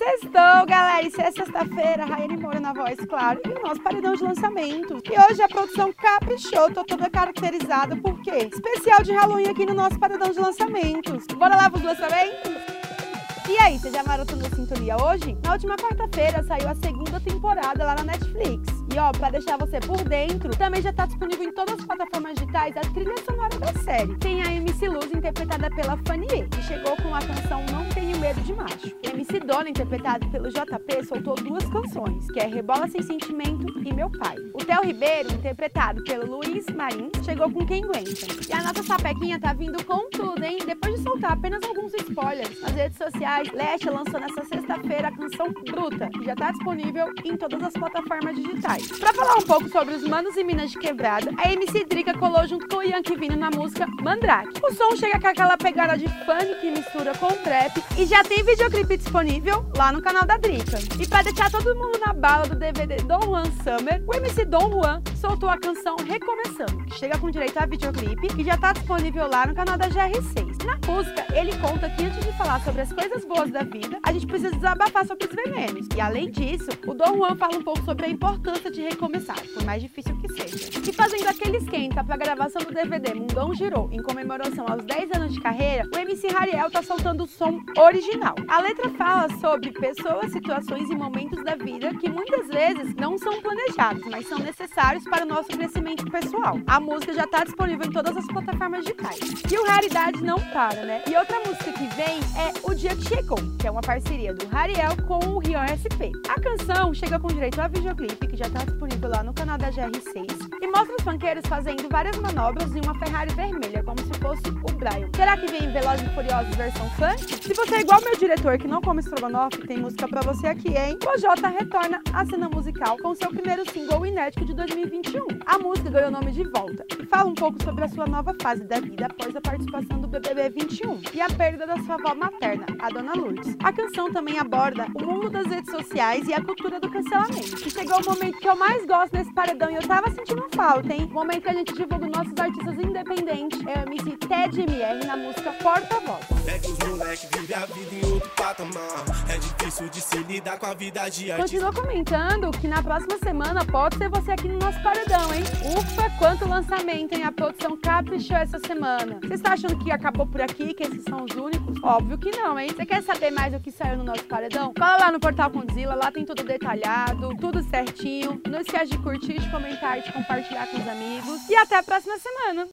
Sextou, galera! Isso é sexta-feira, Raiane Moura na voz, claro, e o nosso paredão de lançamentos. E hoje a produção caprichou, tô toda caracterizada por quê? Especial de Halloween aqui no nosso paredão de lançamentos. Bora lá pros lançamentos? E aí, você já maratonou Sintonia hoje? Na última quarta-feira saiu a segunda temporada lá na Netflix. E ó, pra deixar você por dentro, também já tá disponível em todas as plataformas digitais a trilha sonora da série. Tem a MC Luz, interpretada pela Fanny, que chegou com a canção Não Tenho Medo de Macho. Dona, interpretado pelo JP, soltou duas canções, que é Rebola Sem Sentimento e Meu Pai. O Theo Ribeiro, interpretado pelo Luiz Marins, chegou com Quem Aguenta. E a nossa sapequinha tá vindo com tudo, hein? Depois de soltar apenas alguns spoilers nas redes sociais, Leste lançou nessa sexta-feira a canção Bruta, que já tá disponível em todas as plataformas digitais. Pra falar um pouco sobre os manos e minas de quebrada, a MC Drica colou junto com o Yankee Vino na música Mandrake. O som chega com aquela pegada de funk que mistura com trap e já tem videoclipe disponível lá no canal da Drica. E pra deixar todo mundo na bala do DVD Dom Juan Summer, o MC Dom Juan soltou a canção Recomeçando, que chega com direito a videoclipe e já tá disponível lá no canal da GR6. Na música, ele conta que antes de falar sobre as coisas boas da vida, a gente precisa desabafar sobre os venenos. E além disso, o Dom Juan fala um pouco sobre a importância de recomeçar, por mais difícil que seja. E aquele esquenta para a gravação do DVD Mundão Girou, em comemoração aos 10 anos de carreira, o MC Rariel tá soltando o som original. A letra fala sobre pessoas, situações e momentos da vida que muitas vezes não são planejados, mas são necessários para o nosso crescimento pessoal. A música já está disponível em todas as plataformas digitais. E o Raridade não para, né? E outra música que vem é O Dia Que Chegou, que é uma parceria do Rariel com o Rion SP. A canção chega com direito a videoclipe, que já está disponível lá no canal da GR6, e mostra os funkeiros fazendo várias manobras em uma Ferrari vermelha, como se fosse o Brian. Será que vem Velozes e Furiosos versão funk? Se você é igual meu diretor que não come estrogonofe, tem música pra você aqui, hein? O Jota retorna à cena musical com seu primeiro single inédito de 2021. A música ganhou o nome de Volta e fala um pouco sobre a sua nova fase da vida após a participação do BBB 21 e a perda da sua avó materna, a Dona Lourdes. A canção também aborda o mundo das redes sociais e a cultura do cancelamento. E chegou o momento que eu mais gosto nesse paredão e eu tava sentindo falta, hein? Momento que a gente divulga nossos artistas independentes é o MC Ted MR na música Porta-Voz. É que os moleque vive a vida em outro patamar. É difícil de se lidar com a vida de. Continua comentando que na próxima semana pode ser você aqui no nosso paredão, hein? Ufa, quanto lançamento, hein? A produção caprichou essa semana. Você está achando que acabou por aqui, que esses são os únicos? Óbvio que não, hein? Você quer saber mais do que saiu no nosso paredão? Cola lá no Portal Condzilla, lá tem tudo detalhado, tudo certinho. Não esquece de curtir, de comentar, de compartilhar com os amigos. E até a próxima semana!